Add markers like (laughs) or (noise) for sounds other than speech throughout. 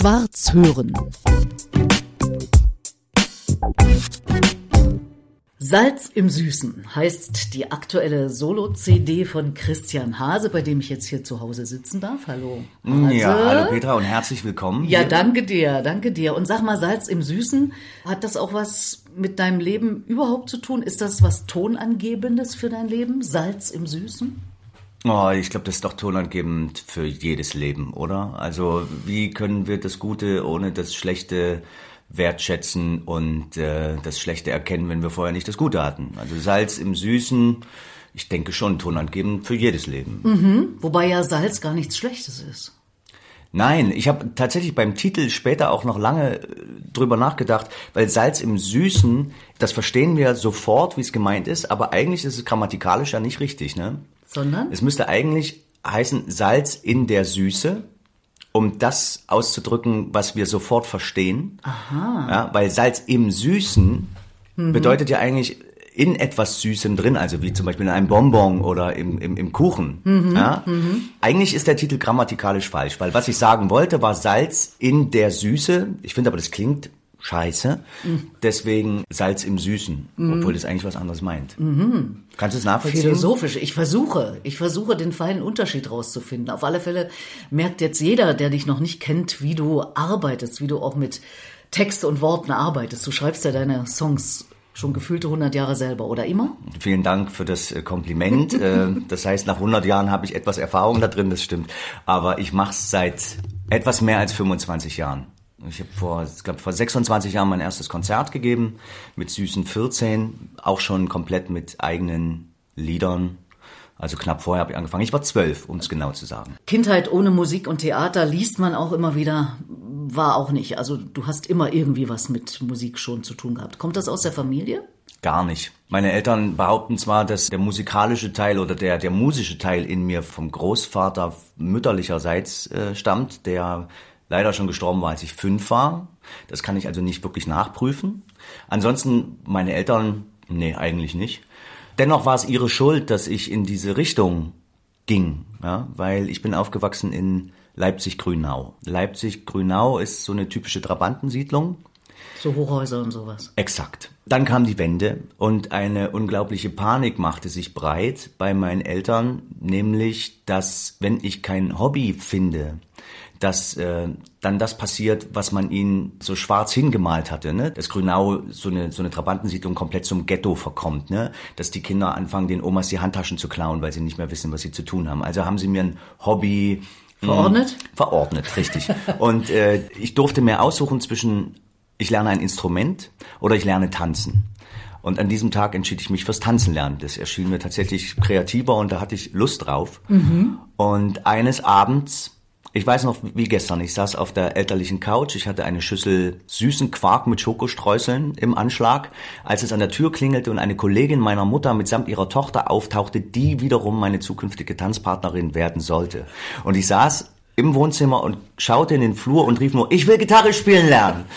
Schwarz hören. Salz im Süßen heißt die aktuelle Solo-CD von Christian Hase, bei dem ich jetzt hier zu Hause sitzen darf. Hallo. Hase. Ja, hallo Petra und herzlich willkommen. Ja, hier. danke dir, danke dir. Und sag mal, Salz im Süßen, hat das auch was mit deinem Leben überhaupt zu tun? Ist das was Tonangebendes für dein Leben? Salz im Süßen? Oh, ich glaube, das ist doch tonangebend für jedes Leben, oder? Also, wie können wir das Gute ohne das Schlechte wertschätzen und äh, das Schlechte erkennen, wenn wir vorher nicht das Gute hatten. Also Salz im Süßen, ich denke schon tonangebend für jedes Leben. Mhm, wobei ja Salz gar nichts Schlechtes ist. Nein, ich habe tatsächlich beim Titel später auch noch lange äh, drüber nachgedacht, weil Salz im Süßen, das verstehen wir sofort, wie es gemeint ist, aber eigentlich ist es grammatikalisch ja nicht richtig, ne? Sondern? Es müsste eigentlich heißen Salz in der Süße um das auszudrücken, was wir sofort verstehen. Aha. Ja, weil Salz im Süßen mhm. bedeutet ja eigentlich in etwas Süßem drin, also wie zum Beispiel in einem Bonbon oder im, im, im Kuchen. Mhm. Ja? Mhm. Eigentlich ist der Titel grammatikalisch falsch, weil was ich sagen wollte, war Salz in der Süße. Ich finde aber, das klingt scheiße. Mhm. Deswegen Salz im Süßen, mhm. obwohl das eigentlich was anderes meint. Mhm. Kannst du es nachvollziehen? Philosophisch. Ich versuche. Ich versuche, den feinen Unterschied rauszufinden. Auf alle Fälle merkt jetzt jeder, der dich noch nicht kennt, wie du arbeitest, wie du auch mit Texte und Worten arbeitest. Du schreibst ja deine Songs schon gefühlte 100 Jahre selber oder immer? Vielen Dank für das äh, Kompliment. (laughs) Äh, das heißt, nach 100 Jahren habe ich etwas Erfahrung da drin, das stimmt. Aber ich mache es seit etwas mehr als 25 Jahren. Ich habe vor, ich glaube, vor 26 Jahren mein erstes Konzert gegeben mit süßen 14, auch schon komplett mit eigenen Liedern. Also knapp vorher habe ich angefangen. Ich war zwölf, um es genau zu sagen. Kindheit ohne Musik und Theater liest man auch immer wieder, war auch nicht. Also du hast immer irgendwie was mit Musik schon zu tun gehabt. Kommt das aus der Familie? Gar nicht. Meine Eltern behaupten zwar, dass der musikalische Teil oder der, der musische Teil in mir vom Großvater mütterlicherseits äh, stammt, der leider schon gestorben war, als ich fünf war. Das kann ich also nicht wirklich nachprüfen. Ansonsten meine Eltern, nee, eigentlich nicht. Dennoch war es ihre Schuld, dass ich in diese Richtung ging, ja, weil ich bin aufgewachsen in Leipzig-Grünau. Leipzig-Grünau ist so eine typische Trabantensiedlung. So Hochhäuser und sowas. Exakt. Dann kam die Wende und eine unglaubliche Panik machte sich breit bei meinen Eltern, nämlich, dass wenn ich kein Hobby finde, dass äh, dann das passiert, was man ihnen so schwarz hingemalt hatte, ne? Dass Grünau so eine so eine Trabantensiedlung komplett zum Ghetto verkommt, ne? Dass die Kinder anfangen, den Omas die Handtaschen zu klauen, weil sie nicht mehr wissen, was sie zu tun haben. Also haben sie mir ein Hobby hm, verordnet? Mh, verordnet, richtig. (laughs) Und äh, ich durfte mir aussuchen zwischen ich lerne ein Instrument oder ich lerne tanzen. Und an diesem Tag entschied ich mich fürs Tanzen lernen. Das erschien mir tatsächlich kreativer und da hatte ich Lust drauf. Mhm. Und eines Abends ich weiß noch wie gestern, ich saß auf der elterlichen Couch, ich hatte eine Schüssel süßen Quark mit Schokostreuseln im Anschlag, als es an der Tür klingelte und eine Kollegin meiner Mutter mitsamt ihrer Tochter auftauchte, die wiederum meine zukünftige Tanzpartnerin werden sollte. Und ich saß im Wohnzimmer und schaute in den Flur und rief nur, ich will Gitarre spielen lernen. (laughs)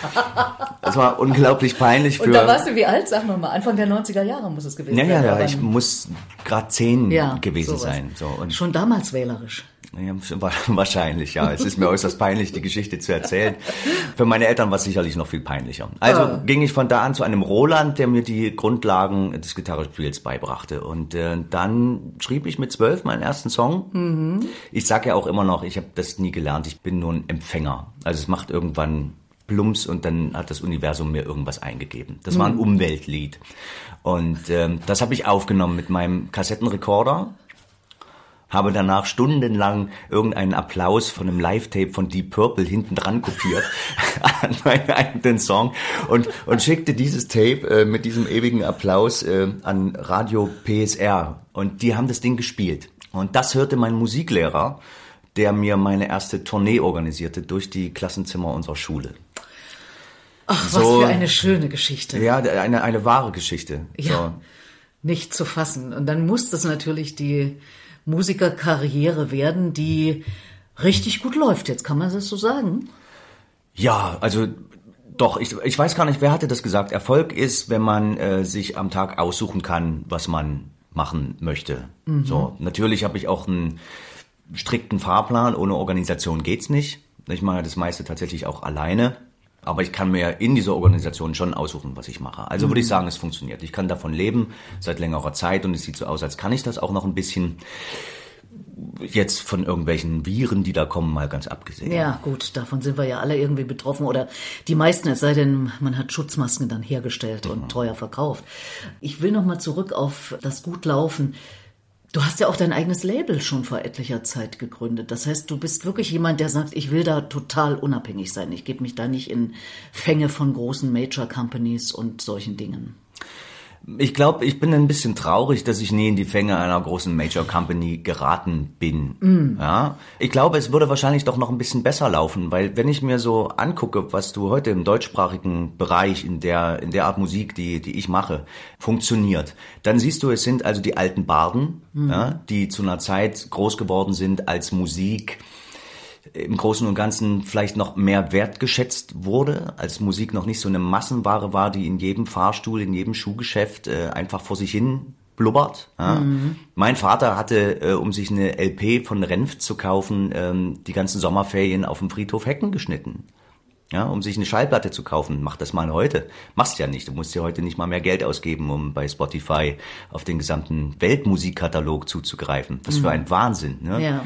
Das war unglaublich peinlich für... Und da warst du wie alt, sag mal, Anfang der 90er Jahre muss es gewesen ja, sein. Ja, ja, ich muss gerade zehn ja, gewesen sowas. sein. So, und Schon damals wählerisch. Ja, (laughs) wahrscheinlich, ja. Es ist mir äußerst peinlich, die Geschichte zu erzählen. Für meine Eltern war es sicherlich noch viel peinlicher. Also Ah. ging ich von da an zu einem Roland, der mir die Grundlagen des Gitarrespiels beibrachte. Und äh, dann schrieb ich mit zwölf meinen ersten Song. Mhm. Ich sage ja auch immer noch, ich habe das nie gelernt. Ich bin nur ein Empfänger. Also es macht irgendwann Plumps und dann hat das Universum mir irgendwas eingegeben. Das war ein Umweltlied. Und ähm, das habe ich aufgenommen mit meinem Kassettenrekorder habe danach stundenlang irgendeinen Applaus von einem Live-Tape von Deep Purple hinten dran kopiert (laughs) an meinen eigenen Song und, und schickte dieses Tape äh, mit diesem ewigen Applaus äh, an Radio PSR und die haben das Ding gespielt. Und das hörte mein Musiklehrer, der mir meine erste Tournee organisierte durch die Klassenzimmer unserer Schule. Ach, So- was für eine schöne Geschichte. Ja, eine, eine wahre Geschichte. Ja. Nicht zu fassen. Und dann muss das natürlich die Musikerkarriere werden, die richtig gut läuft. Jetzt kann man das so sagen. Ja, also doch, ich, ich weiß gar nicht, wer hatte das gesagt. Erfolg ist, wenn man äh, sich am Tag aussuchen kann, was man machen möchte. So, natürlich habe ich auch einen strikten Fahrplan. Ohne Organisation geht's nicht. Ich mache das meiste tatsächlich auch alleine. Aber ich kann mir in dieser Organisation schon aussuchen, was ich mache. Also würde ich sagen, es funktioniert. Ich kann davon leben seit längerer Zeit und es sieht so aus, als kann ich das auch noch ein bisschen jetzt von irgendwelchen Viren, die da kommen, mal ganz abgesehen. Ja, gut, davon sind wir ja alle irgendwie betroffen oder die meisten, es sei denn, man hat Schutzmasken dann hergestellt und teuer verkauft. Ich will noch mal zurück auf das Gutlaufen. Du hast ja auch dein eigenes Label schon vor etlicher Zeit gegründet. Das heißt, du bist wirklich jemand, der sagt, ich will da total unabhängig sein. Ich gebe mich da nicht in Fänge von großen Major Companies und solchen Dingen. Ich glaube, ich bin ein bisschen traurig, dass ich nie in die Fänge einer großen Major Company geraten bin. Mm. Ja, ich glaube, es würde wahrscheinlich doch noch ein bisschen besser laufen, weil wenn ich mir so angucke, was du heute im deutschsprachigen Bereich in der in der Art Musik, die die ich mache, funktioniert, dann siehst du, es sind also die alten Barden, mm. ja, die zu einer Zeit groß geworden sind als Musik im Großen und Ganzen vielleicht noch mehr wertgeschätzt wurde, als Musik noch nicht so eine Massenware war, die in jedem Fahrstuhl, in jedem Schuhgeschäft äh, einfach vor sich hin blubbert. Ja. Mhm. Mein Vater hatte, äh, um sich eine LP von Renf zu kaufen, ähm, die ganzen Sommerferien auf dem Friedhof Hecken geschnitten. Ja, um sich eine Schallplatte zu kaufen. Mach das mal heute. Machst ja nicht. Du musst ja heute nicht mal mehr Geld ausgeben, um bei Spotify auf den gesamten Weltmusikkatalog zuzugreifen. Was mhm. für ein Wahnsinn. Ne? Ja.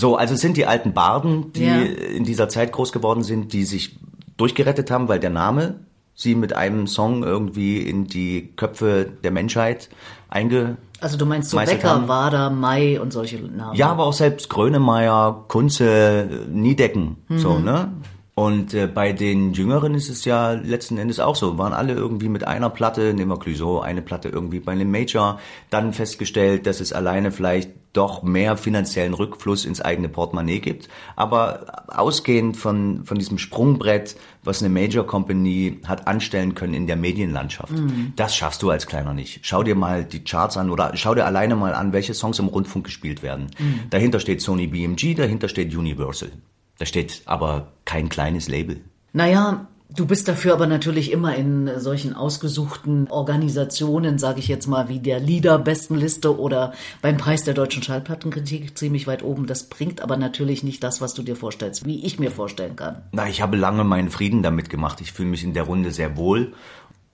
So, also es sind die alten Barden, die ja. in dieser Zeit groß geworden sind, die sich durchgerettet haben, weil der Name sie mit einem Song irgendwie in die Köpfe der Menschheit einge also du meinst so Becker, Wader, Mai und solche Namen? Ja, aber auch selbst Grönemeyer, Kunze, Niedecken, mhm. so, ne? Und äh, bei den Jüngeren ist es ja letzten Endes auch so. Waren alle irgendwie mit einer Platte, nehmen wir Clouseau, eine Platte irgendwie bei einem Major, dann festgestellt, dass es alleine vielleicht doch mehr finanziellen Rückfluss ins eigene Portemonnaie gibt. Aber ausgehend von, von diesem Sprungbrett, was eine Major Company hat anstellen können in der Medienlandschaft, mhm. das schaffst du als Kleiner nicht. Schau dir mal die Charts an oder schau dir alleine mal an, welche Songs im Rundfunk gespielt werden. Mhm. Dahinter steht Sony BMG, dahinter steht Universal. Da steht aber kein kleines Label. Naja, Du bist dafür aber natürlich immer in solchen ausgesuchten Organisationen, sage ich jetzt mal, wie der Liederbestenliste oder beim Preis der deutschen Schallplattenkritik ziemlich weit oben. Das bringt aber natürlich nicht das, was du dir vorstellst, wie ich mir vorstellen kann. Na, ich habe lange meinen Frieden damit gemacht. Ich fühle mich in der Runde sehr wohl.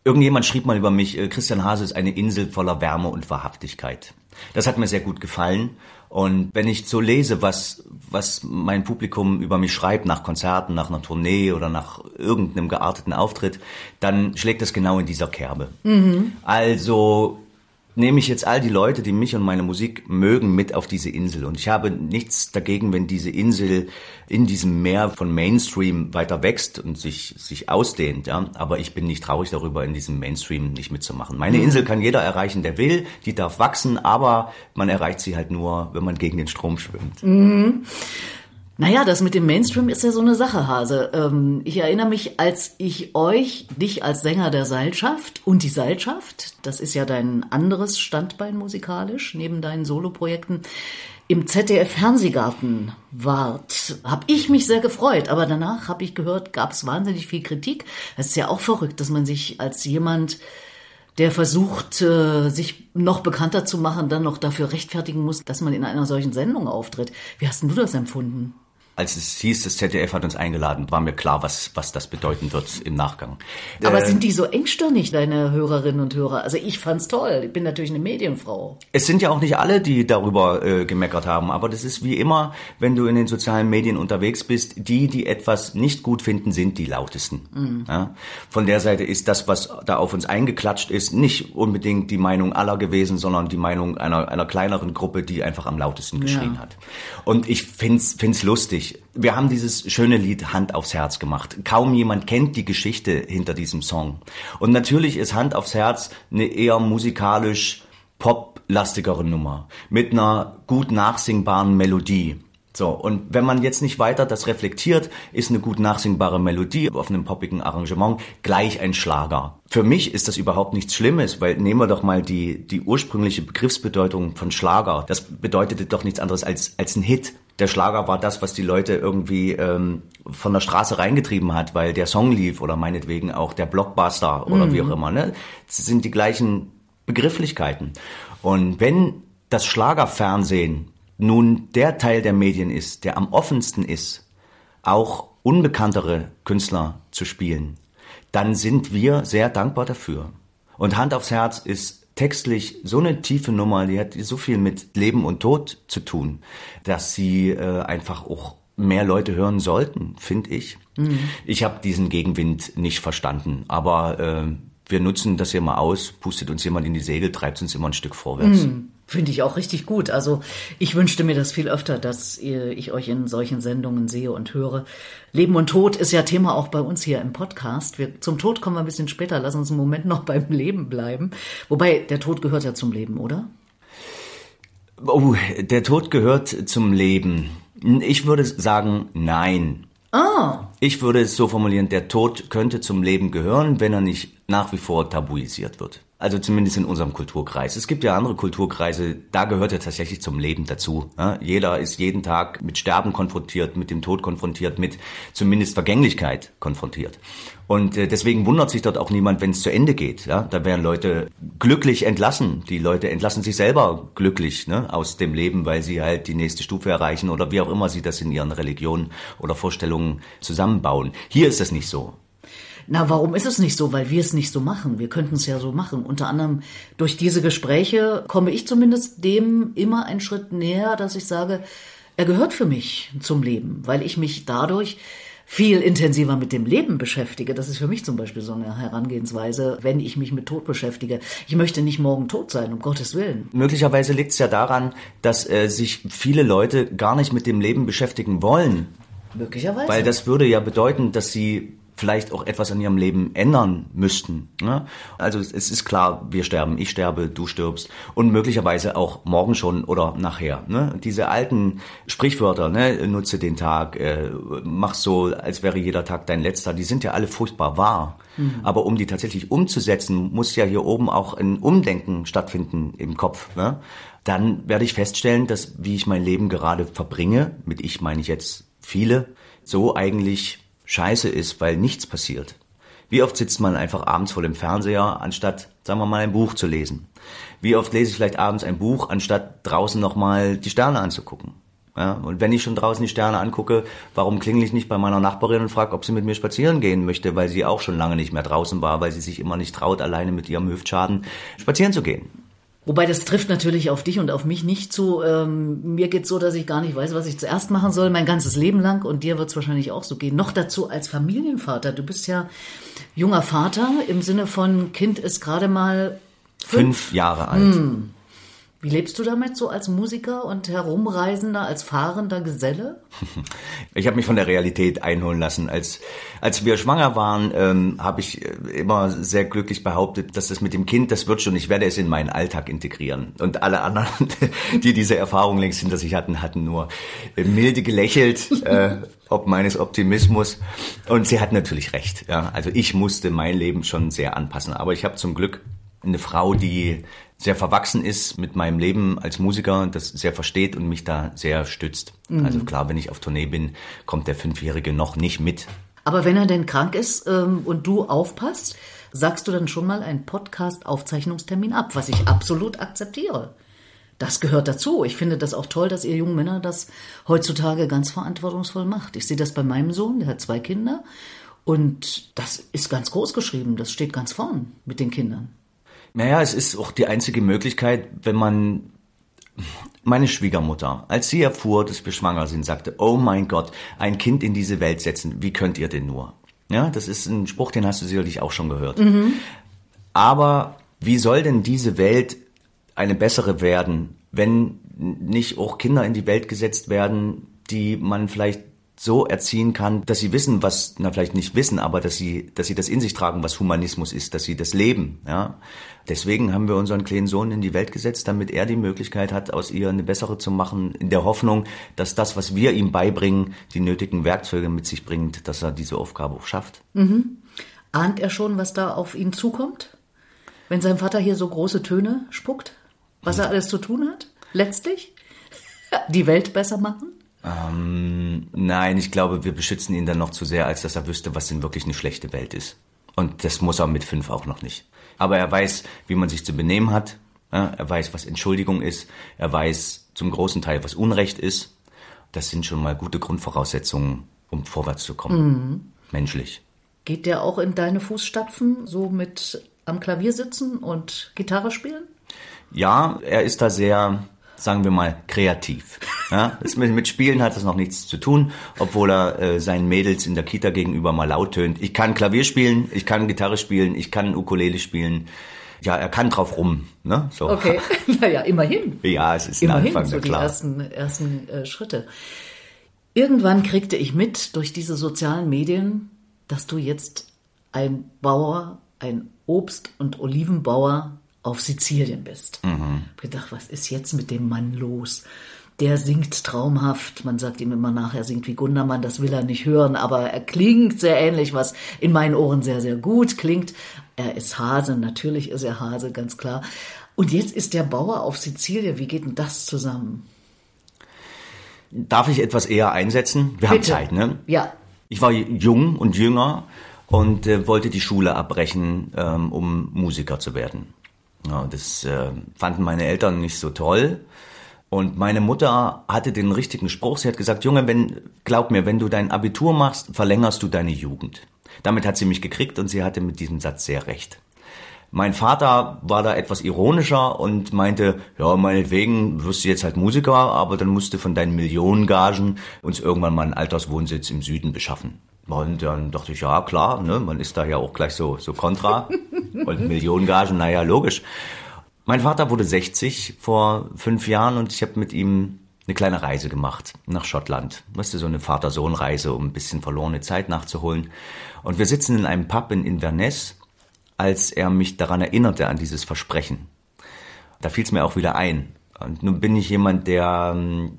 Irgendjemand schrieb mal über mich, äh, Christian Hase ist eine Insel voller Wärme und Wahrhaftigkeit. Das hat mir sehr gut gefallen und wenn ich so lese, was, was mein Publikum über mich schreibt nach Konzerten, nach einer Tournee oder nach irgendeinem gearteten Auftritt, dann schlägt das genau in dieser Kerbe. Mhm. Also nehme ich jetzt all die Leute, die mich und meine Musik mögen, mit auf diese Insel. Und ich habe nichts dagegen, wenn diese Insel in diesem Meer von Mainstream weiter wächst und sich, sich ausdehnt. Ja? Aber ich bin nicht traurig darüber, in diesem Mainstream nicht mitzumachen. Meine mhm. Insel kann jeder erreichen, der will. Die darf wachsen, aber man erreicht sie halt nur, wenn man gegen den Strom schwimmt. Mhm. Naja, das mit dem Mainstream ist ja so eine Sache, Hase. Ähm, ich erinnere mich, als ich euch, dich als Sänger der Seilschaft und die Seilschaft, das ist ja dein anderes Standbein musikalisch, neben deinen Soloprojekten, im ZDF Fernsehgarten wart, habe ich mich sehr gefreut. Aber danach habe ich gehört, gab es wahnsinnig viel Kritik. Es ist ja auch verrückt, dass man sich als jemand, der versucht, äh, sich noch bekannter zu machen, dann noch dafür rechtfertigen muss, dass man in einer solchen Sendung auftritt. Wie hast denn du das empfunden? Als es hieß, das ZDF hat uns eingeladen, war mir klar, was, was das bedeuten wird im Nachgang. Aber äh, sind die so engstirnig, deine Hörerinnen und Hörer? Also ich fand's toll. Ich bin natürlich eine Medienfrau. Es sind ja auch nicht alle, die darüber äh, gemeckert haben, aber das ist wie immer, wenn du in den sozialen Medien unterwegs bist, die, die etwas nicht gut finden, sind die lautesten. Mhm. Ja? Von der Seite ist das, was da auf uns eingeklatscht ist, nicht unbedingt die Meinung aller gewesen, sondern die Meinung einer, einer kleineren Gruppe, die einfach am lautesten geschrien ja. hat. Und ich find's, find's lustig lustig. Wir haben dieses schöne Lied Hand aufs Herz gemacht. Kaum jemand kennt die Geschichte hinter diesem Song. Und natürlich ist Hand aufs Herz eine eher musikalisch poplastigere Nummer mit einer gut nachsingbaren Melodie. So, und wenn man jetzt nicht weiter das reflektiert, ist eine gut nachsingbare Melodie auf einem poppigen Arrangement gleich ein Schlager. Für mich ist das überhaupt nichts Schlimmes, weil nehmen wir doch mal die, die ursprüngliche Begriffsbedeutung von Schlager. Das bedeutete doch nichts anderes als, als ein Hit. Der Schlager war das, was die Leute irgendwie ähm, von der Straße reingetrieben hat, weil der Song lief oder meinetwegen auch der Blockbuster oder mhm. wie auch immer. Ne? Das sind die gleichen Begrifflichkeiten. Und wenn das Schlagerfernsehen nun der Teil der Medien ist, der am offensten ist, auch unbekanntere Künstler zu spielen, dann sind wir sehr dankbar dafür. Und Hand aufs Herz ist textlich so eine tiefe Nummer, die hat so viel mit Leben und Tod zu tun, dass sie äh, einfach auch mehr Leute hören sollten, finde ich. Mhm. Ich habe diesen Gegenwind nicht verstanden, aber äh, wir nutzen das hier mal aus, pustet uns jemand in die Segel, treibt uns immer ein Stück vorwärts. Mhm. Finde ich auch richtig gut. Also ich wünschte mir das viel öfter, dass ich euch in solchen Sendungen sehe und höre. Leben und Tod ist ja Thema auch bei uns hier im Podcast. Wir, zum Tod kommen wir ein bisschen später. Lass uns einen Moment noch (laughs) beim Leben bleiben. Wobei der Tod gehört ja zum Leben, oder? Oh, der Tod gehört zum Leben. Ich würde sagen, nein. Ah. Ich würde es so formulieren, der Tod könnte zum Leben gehören, wenn er nicht nach wie vor tabuisiert wird. Also zumindest in unserem Kulturkreis. Es gibt ja andere Kulturkreise, da gehört er tatsächlich zum Leben dazu. Ja, jeder ist jeden Tag mit Sterben konfrontiert, mit dem Tod konfrontiert, mit zumindest Vergänglichkeit konfrontiert. Und äh, deswegen wundert sich dort auch niemand, wenn es zu Ende geht. Ja? Da werden Leute glücklich entlassen. Die Leute entlassen sich selber glücklich ne? aus dem Leben, weil sie halt die nächste Stufe erreichen oder wie auch immer sie das in ihren Religionen oder Vorstellungen zusammenbauen. Hier ist das nicht so. Na, warum ist es nicht so? Weil wir es nicht so machen. Wir könnten es ja so machen. Unter anderem durch diese Gespräche komme ich zumindest dem immer einen Schritt näher, dass ich sage, er gehört für mich zum Leben, weil ich mich dadurch viel intensiver mit dem Leben beschäftige. Das ist für mich zum Beispiel so eine Herangehensweise, wenn ich mich mit Tod beschäftige. Ich möchte nicht morgen tot sein, um Gottes Willen. Möglicherweise liegt es ja daran, dass äh, sich viele Leute gar nicht mit dem Leben beschäftigen wollen. Möglicherweise. Weil das würde ja bedeuten, dass sie vielleicht auch etwas an ihrem Leben ändern müssten. Ne? Also es ist klar, wir sterben, ich sterbe, du stirbst und möglicherweise auch morgen schon oder nachher. Ne? Diese alten Sprichwörter, ne? nutze den Tag, äh, mach so, als wäre jeder Tag dein letzter, die sind ja alle furchtbar wahr. Mhm. Aber um die tatsächlich umzusetzen, muss ja hier oben auch ein Umdenken stattfinden im Kopf. Ne? Dann werde ich feststellen, dass wie ich mein Leben gerade verbringe, mit ich meine ich jetzt viele, so eigentlich scheiße ist, weil nichts passiert. Wie oft sitzt man einfach abends vor dem Fernseher, anstatt, sagen wir mal, ein Buch zu lesen? Wie oft lese ich vielleicht abends ein Buch, anstatt draußen nochmal die Sterne anzugucken? Ja, und wenn ich schon draußen die Sterne angucke, warum klingel ich nicht bei meiner Nachbarin und frage, ob sie mit mir spazieren gehen möchte, weil sie auch schon lange nicht mehr draußen war, weil sie sich immer nicht traut, alleine mit ihrem Hüftschaden spazieren zu gehen? Wobei das trifft natürlich auf dich und auf mich nicht zu. Ähm, mir geht's so, dass ich gar nicht weiß, was ich zuerst machen soll, mein ganzes Leben lang. Und dir wird's wahrscheinlich auch so gehen. Noch dazu als Familienvater. Du bist ja junger Vater im Sinne von Kind ist gerade mal fünf, fünf Jahre alt. Hm. Wie lebst du damit so als Musiker und Herumreisender, als fahrender Geselle? (laughs) Ich habe mich von der Realität einholen lassen. Als, als wir schwanger waren, ähm, habe ich äh, immer sehr glücklich behauptet, dass das mit dem Kind, das wird schon, ich werde es in meinen Alltag integrieren. Und alle anderen, (laughs) die diese Erfahrung längst hinter sich hatten, hatten nur äh, milde gelächelt. (laughs) äh, ob meines Optimismus. Und sie hat natürlich recht. Ja. Also ich musste mein Leben schon sehr anpassen. Aber ich habe zum Glück eine Frau, die sehr verwachsen ist mit meinem Leben als Musiker, das sehr versteht und mich da sehr stützt. Mhm. Also klar, wenn ich auf Tournee bin, kommt der Fünfjährige noch nicht mit. Aber wenn er denn krank ist ähm, und du aufpasst, sagst du dann schon mal einen Podcast-Aufzeichnungstermin ab, was ich absolut akzeptiere. Das gehört dazu. Ich finde das auch toll, dass ihr jungen Männer das heutzutage ganz verantwortungsvoll macht. Ich sehe das bei meinem Sohn, der hat zwei Kinder. Und das ist ganz groß geschrieben. Das steht ganz vorn mit den Kindern. Naja, es ist auch die einzige Möglichkeit, wenn man meine Schwiegermutter, als sie erfuhr, dass wir schwanger sind, sagte, oh mein Gott, ein Kind in diese Welt setzen, wie könnt ihr denn nur? Ja, das ist ein Spruch, den hast du sicherlich auch schon gehört. Mhm. Aber wie soll denn diese Welt eine bessere werden, wenn nicht auch Kinder in die Welt gesetzt werden, die man vielleicht so erziehen kann, dass sie wissen, was, na vielleicht nicht wissen, aber dass sie, dass sie das in sich tragen, was Humanismus ist, dass sie das leben, ja. Deswegen haben wir unseren kleinen Sohn in die Welt gesetzt, damit er die Möglichkeit hat, aus ihr eine bessere zu machen, in der Hoffnung, dass das, was wir ihm beibringen, die nötigen Werkzeuge mit sich bringt, dass er diese Aufgabe auch schafft. Mhm. Ahnt er schon, was da auf ihn zukommt? Wenn sein Vater hier so große Töne spuckt? Was er alles zu tun hat? Letztlich? (laughs) Die Welt besser machen? Ähm, nein, ich glaube, wir beschützen ihn dann noch zu sehr, als dass er wüsste, was denn wirklich eine schlechte Welt ist. Und das muss er mit fünf auch noch nicht. Aber er weiß, wie man sich zu benehmen hat. Er weiß, was Entschuldigung ist. Er weiß zum großen Teil, was Unrecht ist. Das sind schon mal gute Grundvoraussetzungen, um vorwärts zu kommen. Mhm. Menschlich. Geht der auch in deine Fußstapfen, so mit am Klavier sitzen und Gitarre spielen? Ja, er ist da sehr, sagen wir mal, kreativ. Ja, mit, mit Spielen hat das noch nichts zu tun, obwohl er äh, seinen Mädels in der Kita gegenüber mal laut tönt. Ich kann Klavier spielen, ich kann Gitarre spielen, ich kann Ukulele spielen. Ja, er kann drauf rum. Ne? So. Okay, (laughs) naja, immerhin. Ja, es ist immerhin ein Anfang, so die klar. ersten, ersten äh, Schritte. Irgendwann kriegte ich mit durch diese sozialen Medien, dass du jetzt ein Bauer, ein Obst- und Olivenbauer auf Sizilien bist. Mhm. Ich gedacht, was ist jetzt mit dem Mann los? Der singt traumhaft. Man sagt ihm immer nach, er singt wie Gundermann. Das will er nicht hören, aber er klingt sehr ähnlich, was in meinen Ohren sehr, sehr gut klingt. Er ist Hase, natürlich ist er Hase, ganz klar. Und jetzt ist der Bauer auf Sizilien. Wie geht denn das zusammen? Darf ich etwas eher einsetzen? Wir Bitte. haben Zeit, ne? Ja. Ich war jung und jünger und äh, wollte die Schule abbrechen, ähm, um Musiker zu werden. Ja, das äh, fanden meine Eltern nicht so toll. Und meine Mutter hatte den richtigen Spruch. Sie hat gesagt, Junge, wenn, glaub mir, wenn du dein Abitur machst, verlängerst du deine Jugend. Damit hat sie mich gekriegt und sie hatte mit diesem Satz sehr recht. Mein Vater war da etwas ironischer und meinte, ja, meinetwegen wirst du jetzt halt Musiker, aber dann musst du von deinen Millionengagen uns irgendwann mal einen Alterswohnsitz im Süden beschaffen. Und dann dachte ich, ja klar, ne, man ist da ja auch gleich so, so kontra. (laughs) und Millionengagen, naja, logisch. Mein Vater wurde 60 vor fünf Jahren und ich habe mit ihm eine kleine Reise gemacht nach Schottland. Weißt du, so eine Vater-Sohn-Reise, um ein bisschen verlorene Zeit nachzuholen. Und wir sitzen in einem Pub in Inverness, als er mich daran erinnerte, an dieses Versprechen. Da fiel es mir auch wieder ein. Und nun bin ich jemand, der ähm,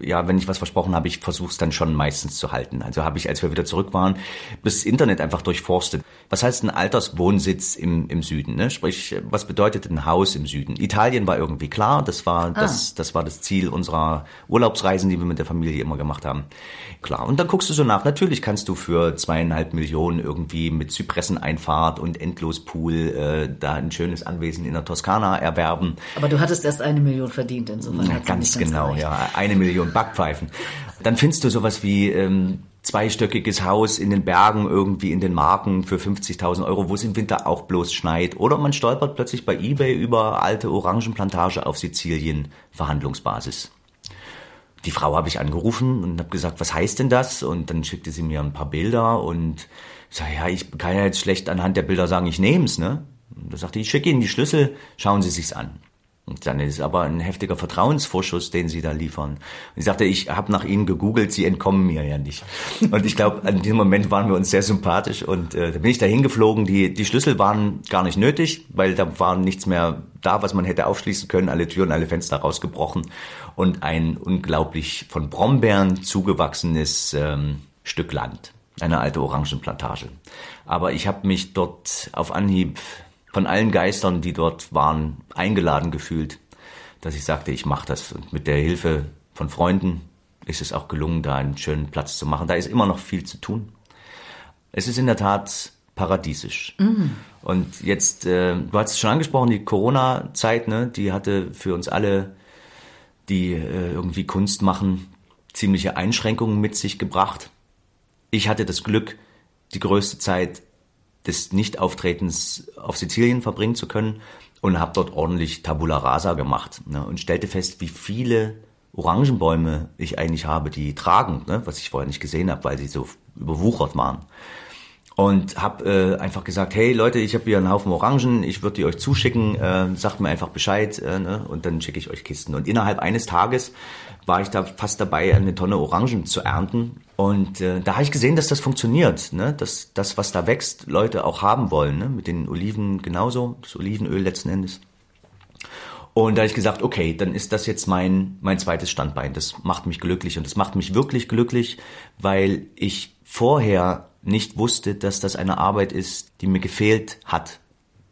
ja, wenn ich was versprochen habe, ich versuche es dann schon meistens zu halten. Also habe ich, als wir wieder zurück waren, das Internet einfach durchforstet. Was heißt ein Alterswohnsitz im, im Süden? Ne? Sprich, was bedeutet ein Haus im Süden? Italien war irgendwie klar, das war ah. das, das war das Ziel unserer Urlaubsreisen, die wir mit der Familie immer gemacht haben. Klar. Und dann guckst du so nach. Natürlich kannst du für zweieinhalb Millionen irgendwie mit Zypresseneinfahrt und Endlospool äh, da ein schönes Anwesen in der Toskana erwerben. Aber du hattest erst eine Million verdient, insofern. Ja, ganz genau, gereicht. ja. Eine Million Million Backpfeifen. Dann findest du sowas wie ähm, zweistöckiges Haus in den Bergen irgendwie in den Marken für 50.000 Euro, wo es im Winter auch bloß schneit. Oder man stolpert plötzlich bei eBay über alte Orangenplantage auf Sizilien, Verhandlungsbasis. Die Frau habe ich angerufen und habe gesagt, was heißt denn das? Und dann schickte sie mir ein paar Bilder und ich sage, ja, ich kann ja jetzt schlecht anhand der Bilder sagen, ich nehme es. Ne? Da sagte ich, ich schicke Ihnen die Schlüssel, schauen Sie sich's an. Und dann ist es aber ein heftiger Vertrauensvorschuss, den sie da liefern. Und ich sagte, ich habe nach ihnen gegoogelt, sie entkommen mir ja nicht. Und ich glaube, an diesem Moment waren wir uns sehr sympathisch und äh, da bin ich da hingeflogen. Die, die Schlüssel waren gar nicht nötig, weil da war nichts mehr da, was man hätte aufschließen können, alle Türen, alle Fenster rausgebrochen und ein unglaublich von Brombeeren zugewachsenes ähm, Stück Land, eine alte Orangenplantage. Aber ich habe mich dort auf Anhieb von allen Geistern, die dort waren, eingeladen gefühlt, dass ich sagte, ich mache das. Und mit der Hilfe von Freunden ist es auch gelungen, da einen schönen Platz zu machen. Da ist immer noch viel zu tun. Es ist in der Tat paradiesisch. Mhm. Und jetzt, äh, du hast es schon angesprochen, die Corona-Zeit, ne, die hatte für uns alle, die äh, irgendwie Kunst machen, ziemliche Einschränkungen mit sich gebracht. Ich hatte das Glück, die größte Zeit des Nichtauftretens auf Sizilien verbringen zu können und habe dort ordentlich Tabula Rasa gemacht ne, und stellte fest, wie viele Orangenbäume ich eigentlich habe, die tragen, ne, was ich vorher nicht gesehen habe, weil sie so überwuchert waren. Und habe äh, einfach gesagt, hey Leute, ich habe hier einen Haufen Orangen, ich würde die euch zuschicken, äh, sagt mir einfach Bescheid äh, ne, und dann schicke ich euch Kisten. Und innerhalb eines Tages war ich da fast dabei, eine Tonne Orangen zu ernten und äh, da habe ich gesehen, dass das funktioniert, ne? dass das, was da wächst, Leute auch haben wollen. Ne? Mit den Oliven genauso, das Olivenöl letzten Endes. Und da habe ich gesagt, okay, dann ist das jetzt mein, mein zweites Standbein. Das macht mich glücklich und das macht mich wirklich glücklich, weil ich vorher nicht wusste, dass das eine Arbeit ist, die mir gefehlt hat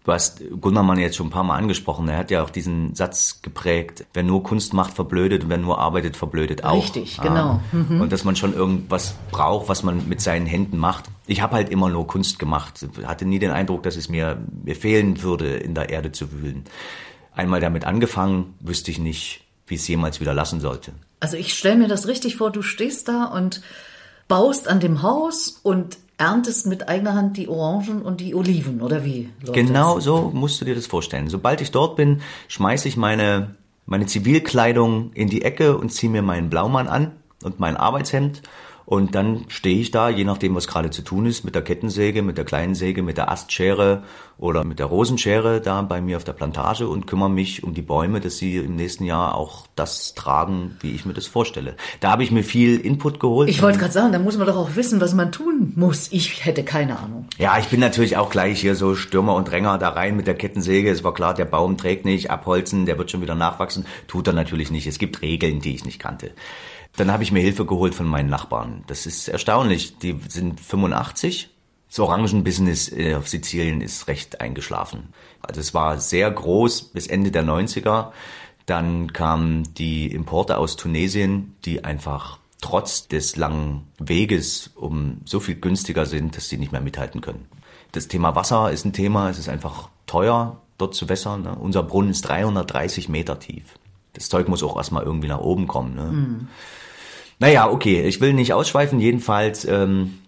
Du hast Gunnermann jetzt schon ein paar Mal angesprochen. Er hat ja auch diesen Satz geprägt, wer nur Kunst macht, verblödet und wer nur arbeitet, verblödet auch. Richtig, genau. Mhm. Und dass man schon irgendwas braucht, was man mit seinen Händen macht. Ich habe halt immer nur Kunst gemacht. Hatte nie den Eindruck, dass es mir, mir fehlen würde, in der Erde zu wühlen. Einmal damit angefangen, wüsste ich nicht, wie es jemals wieder lassen sollte. Also ich stelle mir das richtig vor, du stehst da und baust an dem Haus und erntest mit eigener Hand die Orangen und die Oliven, oder wie? Genau das? so musst du dir das vorstellen. Sobald ich dort bin, schmeiße ich meine, meine Zivilkleidung in die Ecke und ziehe mir meinen Blaumann an und mein Arbeitshemd und dann stehe ich da, je nachdem, was gerade zu tun ist, mit der Kettensäge, mit der kleinen Säge, mit der Astschere oder mit der Rosenschere da bei mir auf der Plantage und kümmere mich um die Bäume, dass sie im nächsten Jahr auch das tragen, wie ich mir das vorstelle. Da habe ich mir viel Input geholt. Ich wollte gerade sagen, da muss man doch auch wissen, was man tun muss. Ich hätte keine Ahnung. Ja, ich bin natürlich auch gleich hier so Stürmer und Dränger da rein mit der Kettensäge. Es war klar, der Baum trägt nicht, abholzen, der wird schon wieder nachwachsen. Tut er natürlich nicht. Es gibt Regeln, die ich nicht kannte. Dann habe ich mir Hilfe geholt von meinen Nachbarn. Das ist erstaunlich. Die sind 85. Das Orangenbusiness äh, auf Sizilien ist recht eingeschlafen. Also es war sehr groß bis Ende der 90er. Dann kamen die Importe aus Tunesien, die einfach trotz des langen Weges um so viel günstiger sind, dass sie nicht mehr mithalten können. Das Thema Wasser ist ein Thema. Es ist einfach teuer, dort zu wässern. Ne? Unser Brunnen ist 330 Meter tief. Das Zeug muss auch erstmal irgendwie nach oben kommen. Ne? Mhm. Naja, okay, ich will nicht ausschweifen. Jedenfalls ähm,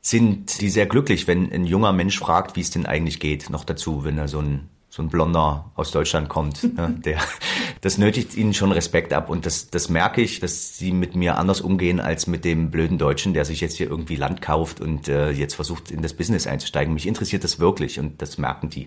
sind die sehr glücklich, wenn ein junger Mensch fragt, wie es denn eigentlich geht. Noch dazu, wenn er so ein so ein Blonder aus Deutschland kommt, ne, (laughs) der, das nötigt ihnen schon Respekt ab und das, das merke ich, dass sie mit mir anders umgehen als mit dem blöden Deutschen, der sich jetzt hier irgendwie Land kauft und äh, jetzt versucht in das Business einzusteigen. Mich interessiert das wirklich und das merken die.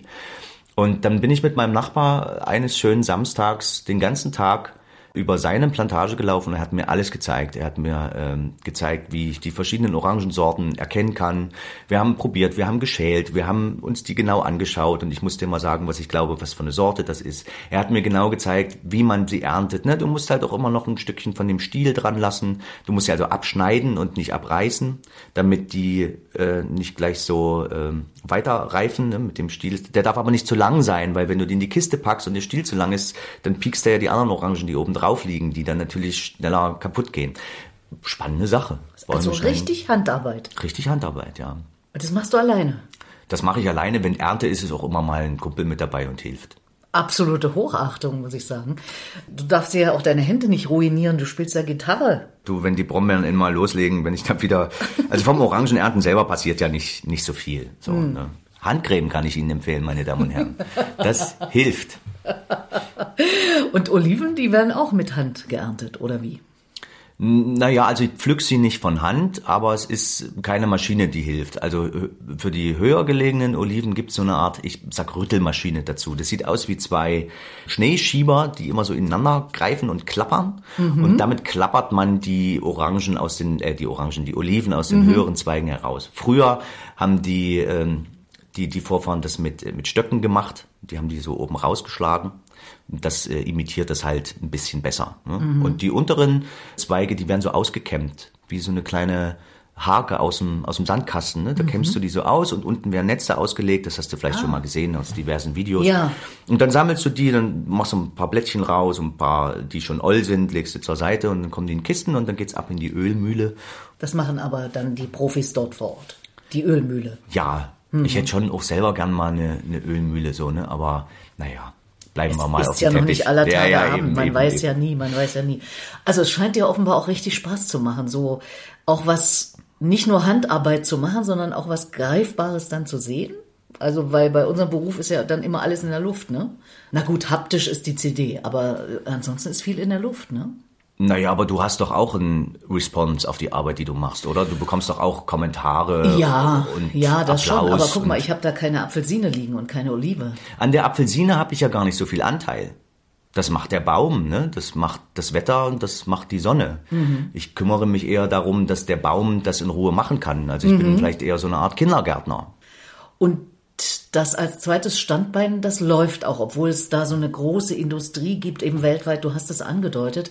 Und dann bin ich mit meinem Nachbar eines schönen Samstags den ganzen Tag über seine Plantage gelaufen. Er hat mir alles gezeigt. Er hat mir ähm, gezeigt, wie ich die verschiedenen Orangensorten erkennen kann. Wir haben probiert, wir haben geschält, wir haben uns die genau angeschaut und ich musste mal sagen, was ich glaube, was für eine Sorte das ist. Er hat mir genau gezeigt, wie man sie erntet. Ne? Du musst halt auch immer noch ein Stückchen von dem Stiel dran lassen. Du musst sie also abschneiden und nicht abreißen, damit die äh, nicht gleich so äh, weiter reifen ne, mit dem Stiel. Der darf aber nicht zu lang sein, weil wenn du die in die Kiste packst und der Stiel zu lang ist, dann piekst er ja die anderen Orangen, die oben drauf liegen, die dann natürlich schneller kaputt gehen. Spannende Sache. Also richtig Handarbeit. Richtig Handarbeit, ja. Und das machst du alleine? Das mache ich alleine. Wenn Ernte ist, ist auch immer mal ein Kumpel mit dabei und hilft absolute Hochachtung, muss ich sagen. Du darfst ja auch deine Hände nicht ruinieren, du spielst ja Gitarre. Du, wenn die Brombeeren mal loslegen, wenn ich dann wieder, (laughs) also vom Orangenernten selber passiert ja nicht, nicht so viel. So, hm. ne? Handcreme kann ich Ihnen empfehlen, meine Damen und Herren. Das hilft. Und Oliven, die werden auch mit Hand geerntet, oder wie? Naja, also ich pflück sie nicht von Hand, aber es ist keine Maschine, die hilft. Also äh, für die höher gelegenen Oliven gibt es so eine Art, ich sag Rüttelmaschine dazu. Das sieht aus wie zwei Schneeschieber, die immer so ineinander greifen und klappern. Mhm. Und damit klappert man die Orangen aus den, äh, die Orangen, die Oliven aus den mhm. höheren Zweigen heraus. Früher haben die, ähm, die, die Vorfahren das mit, mit Stöcken gemacht. Die haben die so oben rausgeschlagen das äh, imitiert das halt ein bisschen besser. Ne? Mhm. Und die unteren Zweige, die werden so ausgekämmt, wie so eine kleine Hake aus dem, aus dem Sandkasten. Ne? Da mhm. kämmst du die so aus und unten werden Netze ausgelegt. Das hast du vielleicht ah. schon mal gesehen aus diversen Videos. Ja. Und dann sammelst du die, dann machst du ein paar Blättchen raus, ein paar, die schon oll sind, legst du zur Seite und dann kommen die in Kisten und dann geht's ab in die Ölmühle. Das machen aber dann die Profis dort vor Ort. Die Ölmühle. Ja. Mhm. Ich hätte schon auch selber gern mal eine, eine Ölmühle so, ne? Aber naja bleiben es wir mal ist auf ja noch nicht aller Tage ja, ja, Abend. Eben, man eben, weiß eben. ja nie, man weiß ja nie. Also es scheint dir offenbar auch richtig Spaß zu machen, so auch was nicht nur Handarbeit zu machen, sondern auch was Greifbares dann zu sehen. Also, weil bei unserem Beruf ist ja dann immer alles in der Luft, ne? Na gut, haptisch ist die CD, aber ansonsten ist viel in der Luft, ne? Naja, aber du hast doch auch einen Response auf die Arbeit, die du machst, oder? Du bekommst doch auch Kommentare. Ja, und ja, das Applaus schon. Aber guck mal, ich habe da keine Apfelsine liegen und keine Olive. An der Apfelsine habe ich ja gar nicht so viel Anteil. Das macht der Baum, ne? Das macht das Wetter und das macht die Sonne. Mhm. Ich kümmere mich eher darum, dass der Baum das in Ruhe machen kann. Also ich mhm. bin vielleicht eher so eine Art Kindergärtner. Und das als zweites Standbein, das läuft auch, obwohl es da so eine große Industrie gibt, eben weltweit, du hast es angedeutet.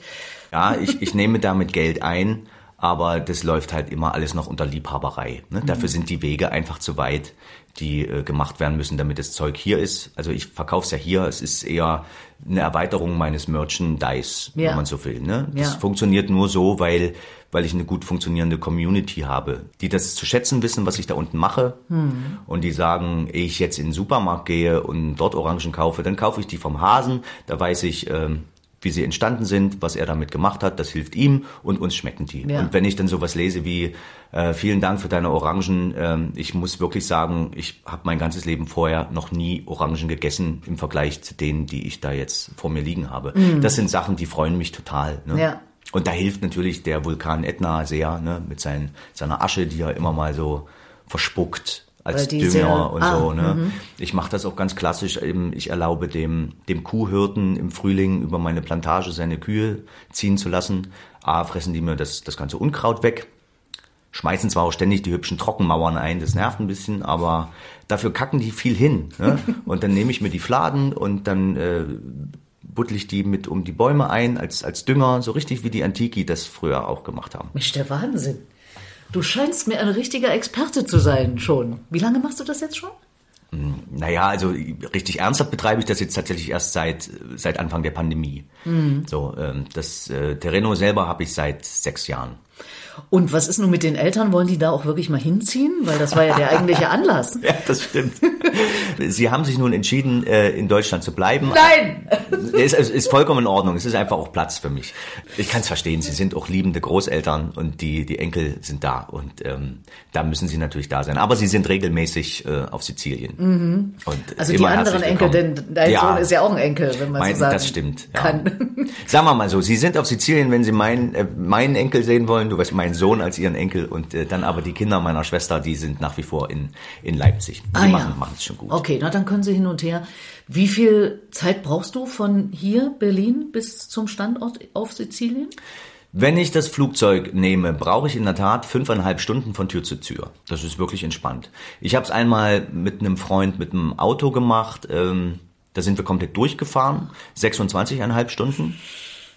Ja, ich, ich nehme damit Geld ein, aber das läuft halt immer alles noch unter Liebhaberei. Ne? Mhm. Dafür sind die Wege einfach zu weit, die äh, gemacht werden müssen, damit das Zeug hier ist. Also ich verkaufe es ja hier, es ist eher eine Erweiterung meines Merchandise, ja. wenn man so will. Ne? Das ja. funktioniert nur so, weil weil ich eine gut funktionierende Community habe, die das zu schätzen wissen, was ich da unten mache mhm. und die sagen, ehe ich jetzt in den Supermarkt gehe und dort Orangen kaufe, dann kaufe ich die vom Hasen, da weiß ich, ähm, wie sie entstanden sind, was er damit gemacht hat, das hilft ihm und uns schmecken die. Ja. Und wenn ich dann sowas lese wie äh, vielen Dank für deine Orangen, ähm, ich muss wirklich sagen, ich habe mein ganzes Leben vorher noch nie Orangen gegessen im Vergleich zu denen, die ich da jetzt vor mir liegen habe. Mhm. Das sind Sachen, die freuen mich total. Ne? Ja. Und da hilft natürlich der Vulkan Etna sehr, ne, mit seinen, seiner Asche, die er immer mal so verspuckt als Dünger und ah, so. Ne? Mhm. Ich mache das auch ganz klassisch. Eben, ich erlaube dem, dem Kuhhirten im Frühling über meine Plantage seine Kühe ziehen zu lassen. A, fressen die mir das, das ganze Unkraut weg. Schmeißen zwar auch ständig die hübschen Trockenmauern ein, das nervt ein bisschen, aber dafür kacken die viel hin. Ne? (laughs) Und dann nehme ich mir die Fladen und dann äh, buttel ich die mit um die Bäume ein als, als Dünger, so richtig wie die Antiki das früher auch gemacht haben. Mensch, der Wahnsinn. Du scheinst mir ein richtiger Experte zu sein schon. Wie lange machst du das jetzt schon? Hm, naja, also richtig ernsthaft betreibe ich das jetzt tatsächlich erst seit, seit Anfang der Pandemie. Mhm. So, ähm, das äh, Terreno selber habe ich seit sechs Jahren. Und was ist nun mit den Eltern? Wollen die da auch wirklich mal hinziehen? Weil das war ja der eigentliche (laughs) Anlass. ja, das stimmt. Sie haben sich nun entschieden, äh, in Deutschland zu bleiben. Nein! Es ist, ist vollkommen in Ordnung. Es ist einfach auch Platz für mich. Ich kann es verstehen. Sie sind auch liebende Großeltern und die, die Enkel sind da. Und ähm, da müssen sie natürlich da sein. Aber sie sind regelmäßig äh, auf Sizilien. Mhm. Und also die anderen Enkel, denn dein ja, Sohn ist ja auch ein Enkel, wenn man mein, so sagen Das stimmt. Ja. Kann. Sagen wir mal so, Sie sind auf Sizilien, wenn Sie meinen, äh, meinen Enkel sehen wollen. Du weißt, mein meinen Sohn als ihren Enkel und äh, dann aber die Kinder meiner Schwester, die sind nach wie vor in, in Leipzig. Die ah, machen ja. es schon gut. Okay, na dann können Sie hin und her. Wie viel Zeit brauchst du von hier, Berlin, bis zum Standort auf Sizilien? Wenn ich das Flugzeug nehme, brauche ich in der Tat fünfeinhalb Stunden von Tür zu Tür. Das ist wirklich entspannt. Ich habe es einmal mit einem Freund mit einem Auto gemacht. Ähm, da sind wir komplett durchgefahren, 26,5 Stunden.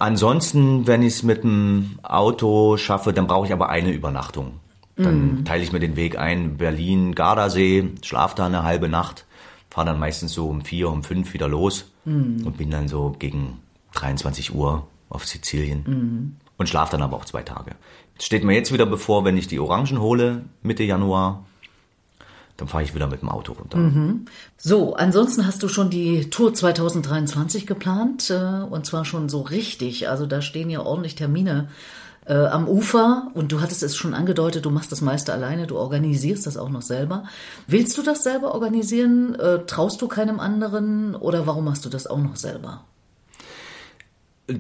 Ansonsten, wenn ich es mit dem Auto schaffe, dann brauche ich aber eine Übernachtung. Dann mm. teile ich mir den Weg ein, Berlin, Gardasee, schlaf da eine halbe Nacht, fahre dann meistens so um vier, um fünf wieder los mm. und bin dann so gegen 23 Uhr auf Sizilien mm. und schlafe dann aber auch zwei Tage. Es steht mir jetzt wieder bevor, wenn ich die Orangen hole, Mitte Januar, dann fahre ich wieder mit dem Auto runter. Mhm. So, ansonsten hast du schon die Tour 2023 geplant äh, und zwar schon so richtig. Also da stehen ja ordentlich Termine äh, am Ufer und du hattest es schon angedeutet, du machst das meiste alleine, du organisierst das auch noch selber. Willst du das selber organisieren? Äh, traust du keinem anderen oder warum machst du das auch noch selber?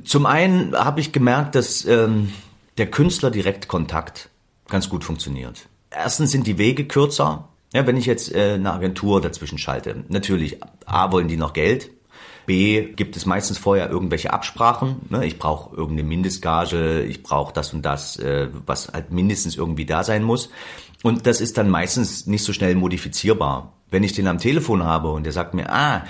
Zum einen habe ich gemerkt, dass ähm, der Künstler-Direktkontakt ganz gut funktioniert. Erstens sind die Wege kürzer, ja, wenn ich jetzt äh, eine Agentur dazwischen schalte, natürlich, A, wollen die noch Geld, B, gibt es meistens vorher irgendwelche Absprachen. Ne? Ich brauche irgendeine Mindestgage, ich brauche das und das, äh, was halt mindestens irgendwie da sein muss. Und das ist dann meistens nicht so schnell modifizierbar. Wenn ich den am Telefon habe und der sagt mir, ah,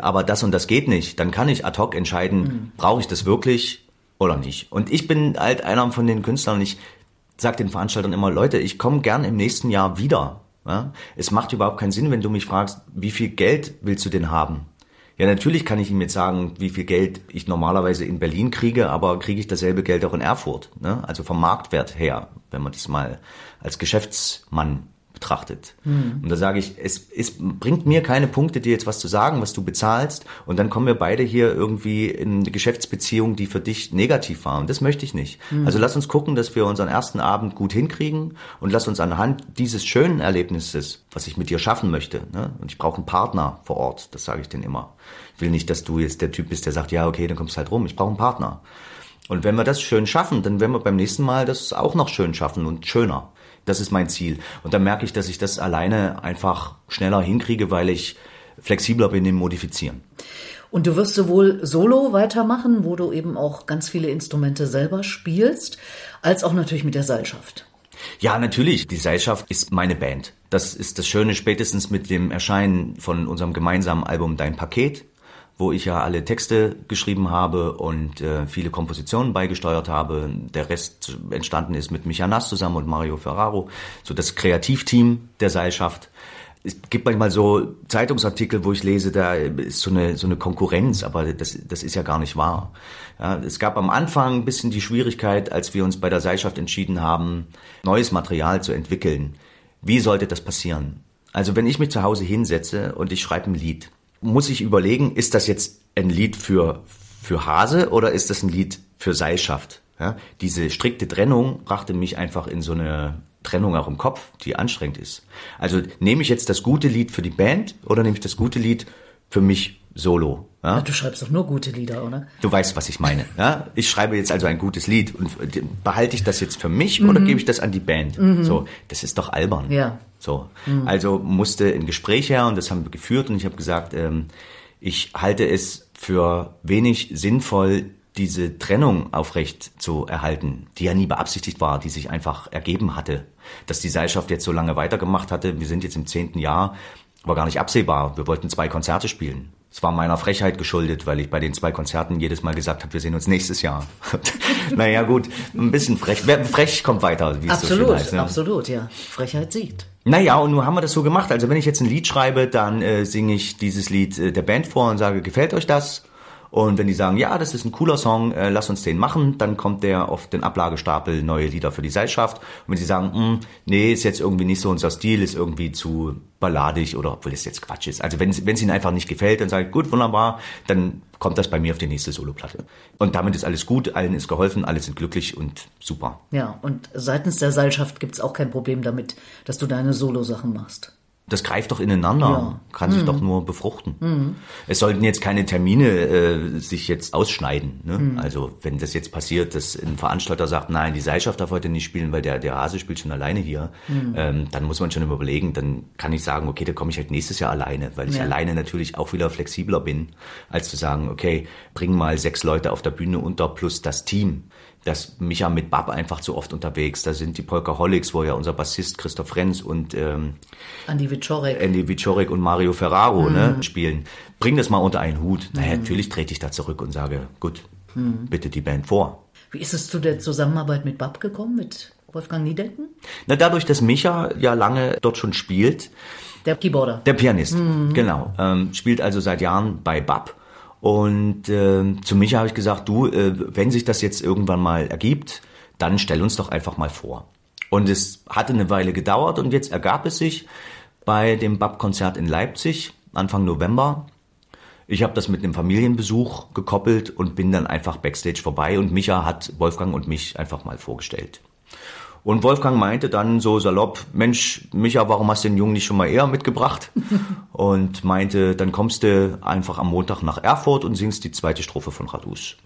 aber das und das geht nicht, dann kann ich ad hoc entscheiden, mhm. brauche ich das wirklich oder nicht. Und ich bin halt einer von den Künstlern, ich sage den Veranstaltern immer, Leute, ich komme gern im nächsten Jahr wieder. Ja? Es macht überhaupt keinen Sinn, wenn du mich fragst, wie viel Geld willst du denn haben? Ja, natürlich kann ich ihm jetzt sagen, wie viel Geld ich normalerweise in Berlin kriege, aber kriege ich dasselbe Geld auch in Erfurt. Ne? Also vom Marktwert her, wenn man das mal als Geschäftsmann betrachtet. Mhm. Und da sage ich, es, es bringt mir keine Punkte, dir jetzt was zu sagen, was du bezahlst. Und dann kommen wir beide hier irgendwie in eine Geschäftsbeziehung, die für dich negativ war. Und das möchte ich nicht. Mhm. Also lass uns gucken, dass wir unseren ersten Abend gut hinkriegen und lass uns anhand dieses schönen Erlebnisses, was ich mit dir schaffen möchte, ne? und ich brauche einen Partner vor Ort, das sage ich denen immer. Ich will nicht, dass du jetzt der Typ bist, der sagt, ja, okay, dann kommst du halt rum. Ich brauche einen Partner. Und wenn wir das schön schaffen, dann werden wir beim nächsten Mal das auch noch schön schaffen und schöner. Das ist mein Ziel. Und dann merke ich, dass ich das alleine einfach schneller hinkriege, weil ich flexibler bin im Modifizieren. Und du wirst sowohl solo weitermachen, wo du eben auch ganz viele Instrumente selber spielst, als auch natürlich mit der Seilschaft. Ja, natürlich. Die Seilschaft ist meine Band. Das ist das Schöne spätestens mit dem Erscheinen von unserem gemeinsamen Album Dein Paket wo ich ja alle Texte geschrieben habe und äh, viele Kompositionen beigesteuert habe. Der Rest entstanden ist mit Micha Nass zusammen und Mario Ferraro, so das Kreativteam der Seilschaft. Es gibt manchmal so Zeitungsartikel, wo ich lese, da ist so eine, so eine Konkurrenz, aber das, das ist ja gar nicht wahr. Ja, es gab am Anfang ein bisschen die Schwierigkeit, als wir uns bei der Seilschaft entschieden haben, neues Material zu entwickeln. Wie sollte das passieren? Also wenn ich mich zu Hause hinsetze und ich schreibe ein Lied, muss ich überlegen, ist das jetzt ein Lied für, für Hase oder ist das ein Lied für Seilschaft? Ja, diese strikte Trennung brachte mich einfach in so eine Trennung auch im Kopf, die anstrengend ist. Also nehme ich jetzt das gute Lied für die Band oder nehme ich das gute Lied für mich solo? Ja? Du schreibst doch nur gute Lieder, oder? Du weißt, was ich meine. Ja? Ich schreibe jetzt also ein gutes Lied und behalte ich das jetzt für mich mhm. oder gebe ich das an die Band? Mhm. So, das ist doch albern. Ja. So, mhm. also musste ein Gespräch her und das haben wir geführt und ich habe gesagt, ähm, ich halte es für wenig sinnvoll, diese Trennung aufrecht zu erhalten, die ja nie beabsichtigt war, die sich einfach ergeben hatte. Dass die Seilschaft jetzt so lange weitergemacht hatte, wir sind jetzt im zehnten Jahr, war gar nicht absehbar. Wir wollten zwei Konzerte spielen. Es war meiner Frechheit geschuldet, weil ich bei den zwei Konzerten jedes Mal gesagt habe, wir sehen uns nächstes Jahr. (laughs) naja gut, ein bisschen frech. Frech kommt weiter, wie es absolut, so schön heißt. Ne? Absolut, ja. Frechheit siegt. Naja, und nun haben wir das so gemacht. Also wenn ich jetzt ein Lied schreibe, dann äh, singe ich dieses Lied äh, der Band vor und sage, gefällt euch das? Und wenn die sagen, ja, das ist ein cooler Song, äh, lass uns den machen, dann kommt der auf den Ablagestapel neue Lieder für die Seilschaft. Und wenn sie sagen, hm, nee, ist jetzt irgendwie nicht so unser Stil, ist irgendwie zu balladig oder obwohl das jetzt Quatsch ist. Also wenn es ihnen einfach nicht gefällt, dann sage ich, gut, wunderbar, dann kommt das bei mir auf die nächste Soloplatte. Und damit ist alles gut, allen ist geholfen, alle sind glücklich und super. Ja, und seitens der Seilschaft gibt's auch kein Problem damit, dass du deine Solosachen machst das greift doch ineinander, ja. kann sich mhm. doch nur befruchten. Mhm. Es sollten jetzt keine Termine äh, sich jetzt ausschneiden. Ne? Mhm. Also wenn das jetzt passiert, dass ein Veranstalter sagt, nein, die Seilschaft darf heute nicht spielen, weil der, der Hase spielt schon alleine hier, mhm. ähm, dann muss man schon überlegen, dann kann ich sagen, okay, da komme ich halt nächstes Jahr alleine, weil ich ja. alleine natürlich auch wieder flexibler bin, als zu sagen, okay, bring mal sechs Leute auf der Bühne unter plus das Team das Micha mit Bab einfach zu oft unterwegs. Da sind die Polkaholics, wo ja unser Bassist Christoph Renz und ähm, Andy Wiczorek. Andy Wiczorek und Mario Ferraro ne, mhm. ne, spielen. Bring das mal unter einen Hut. Mhm. Naja, natürlich trete ich da zurück und sage, gut, mhm. bitte die Band vor. Wie ist es zu der Zusammenarbeit mit Bab gekommen, mit Wolfgang Niedecken? Na, dadurch, dass Micha ja lange dort schon spielt. Der Keyboarder. Der Pianist, mhm. genau. Ähm, spielt also seit Jahren bei Bab und äh, zu mich habe ich gesagt, du, äh, wenn sich das jetzt irgendwann mal ergibt, dann stell uns doch einfach mal vor. Und es hatte eine Weile gedauert und jetzt ergab es sich bei dem BAP-Konzert in Leipzig Anfang November. Ich habe das mit einem Familienbesuch gekoppelt und bin dann einfach backstage vorbei und Micha hat Wolfgang und mich einfach mal vorgestellt. Und Wolfgang meinte dann so salopp, Mensch, Micha, warum hast du den Jungen nicht schon mal eher mitgebracht? (laughs) und meinte, dann kommst du einfach am Montag nach Erfurt und singst die zweite Strophe von Radus.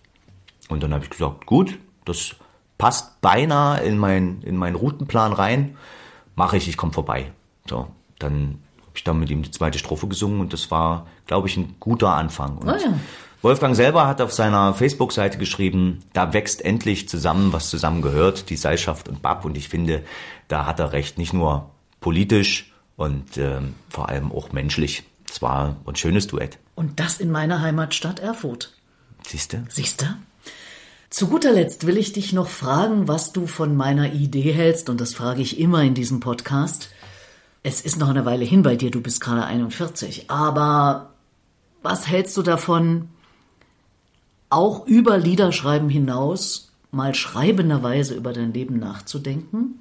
Und dann habe ich gesagt, gut, das passt beinahe in, mein, in meinen Routenplan rein. Mache ich, ich komme vorbei. So, dann habe ich dann mit ihm die zweite Strophe gesungen und das war, glaube ich, ein guter Anfang. Und oh ja. Wolfgang selber hat auf seiner Facebook-Seite geschrieben, da wächst endlich zusammen, was zusammengehört, die Seilschaft und Bab. Und ich finde, da hat er recht, nicht nur politisch und äh, vor allem auch menschlich. Es war ein schönes Duett. Und das in meiner Heimatstadt Erfurt. Siehste? Siehste? Zu guter Letzt will ich dich noch fragen, was du von meiner Idee hältst, und das frage ich immer in diesem Podcast. Es ist noch eine Weile hin bei dir, du bist gerade 41, aber was hältst du davon, auch über Liederschreiben hinaus mal schreibenderweise über dein Leben nachzudenken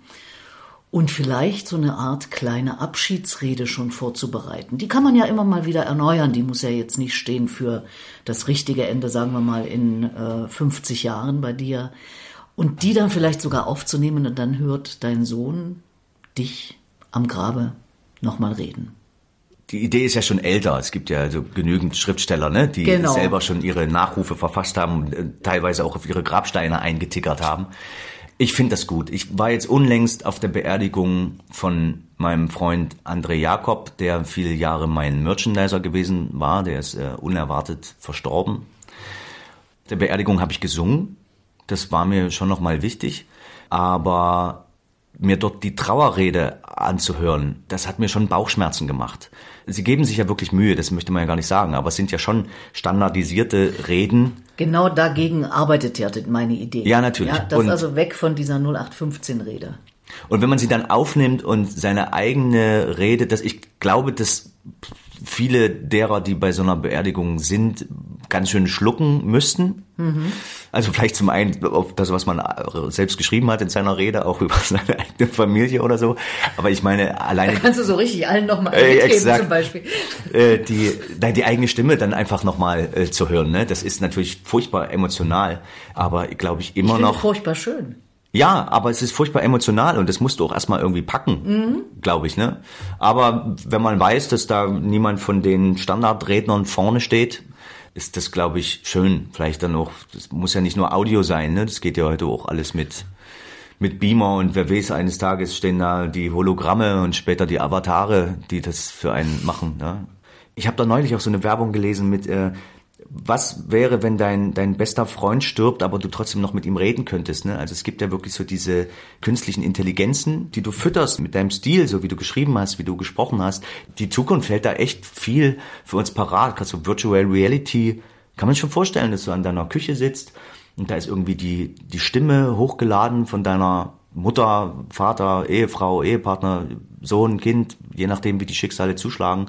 und vielleicht so eine Art kleine Abschiedsrede schon vorzubereiten. Die kann man ja immer mal wieder erneuern, die muss ja jetzt nicht stehen für das richtige Ende, sagen wir mal in äh, 50 Jahren bei dir. Und die dann vielleicht sogar aufzunehmen und dann hört dein Sohn dich am Grabe nochmal reden die Idee ist ja schon älter. Es gibt ja also genügend Schriftsteller, ne, die genau. selber schon ihre Nachrufe verfasst haben und äh, teilweise auch auf ihre Grabsteine eingetickert haben. Ich finde das gut. Ich war jetzt unlängst auf der Beerdigung von meinem Freund André Jakob, der viele Jahre mein Merchandiser gewesen war. Der ist äh, unerwartet verstorben. Der Beerdigung habe ich gesungen. Das war mir schon nochmal wichtig. Aber mir dort die Trauerrede anzuhören, das hat mir schon Bauchschmerzen gemacht. Sie geben sich ja wirklich Mühe, das möchte man ja gar nicht sagen, aber es sind ja schon standardisierte Reden. Genau dagegen arbeitet ja meine Idee. Ja, natürlich. Ja, das und, also weg von dieser 0815-Rede. Und wenn man sie dann aufnimmt und seine eigene Rede, dass ich glaube, dass viele derer, die bei so einer Beerdigung sind, ganz schön schlucken müssten. Mhm. Also vielleicht zum einen auf das, was man selbst geschrieben hat in seiner Rede, auch über (laughs) seine eigene Familie oder so. Aber ich meine, alleine... Da kannst du so richtig allen nochmal äh, exakt, zum Beispiel. Äh, die, nein, die eigene Stimme dann einfach nochmal äh, zu hören, ne? das ist natürlich furchtbar emotional, aber glaube ich immer ich noch... furchtbar schön. Ja, aber es ist furchtbar emotional und das musst du auch erstmal irgendwie packen, mhm. glaube ich. Ne? Aber wenn man weiß, dass da niemand von den Standardrednern vorne steht, ist das, glaube ich, schön. Vielleicht dann auch, das muss ja nicht nur Audio sein, ne? Das geht ja heute auch alles mit, mit Beamer und wer weiß, eines Tages stehen da die Hologramme und später die Avatare, die das für einen machen. Ne? Ich habe da neulich auch so eine Werbung gelesen mit, äh, was wäre, wenn dein, dein bester Freund stirbt, aber du trotzdem noch mit ihm reden könntest. Ne? Also es gibt ja wirklich so diese künstlichen Intelligenzen, die du fütterst mit deinem Stil, so wie du geschrieben hast, wie du gesprochen hast. Die Zukunft hält da echt viel für uns parat. Gerade so Virtual Reality, kann man sich schon vorstellen, dass du an deiner Küche sitzt und da ist irgendwie die, die Stimme hochgeladen von deiner Mutter, Vater, Ehefrau, Ehepartner, Sohn, Kind, je nachdem, wie die Schicksale zuschlagen.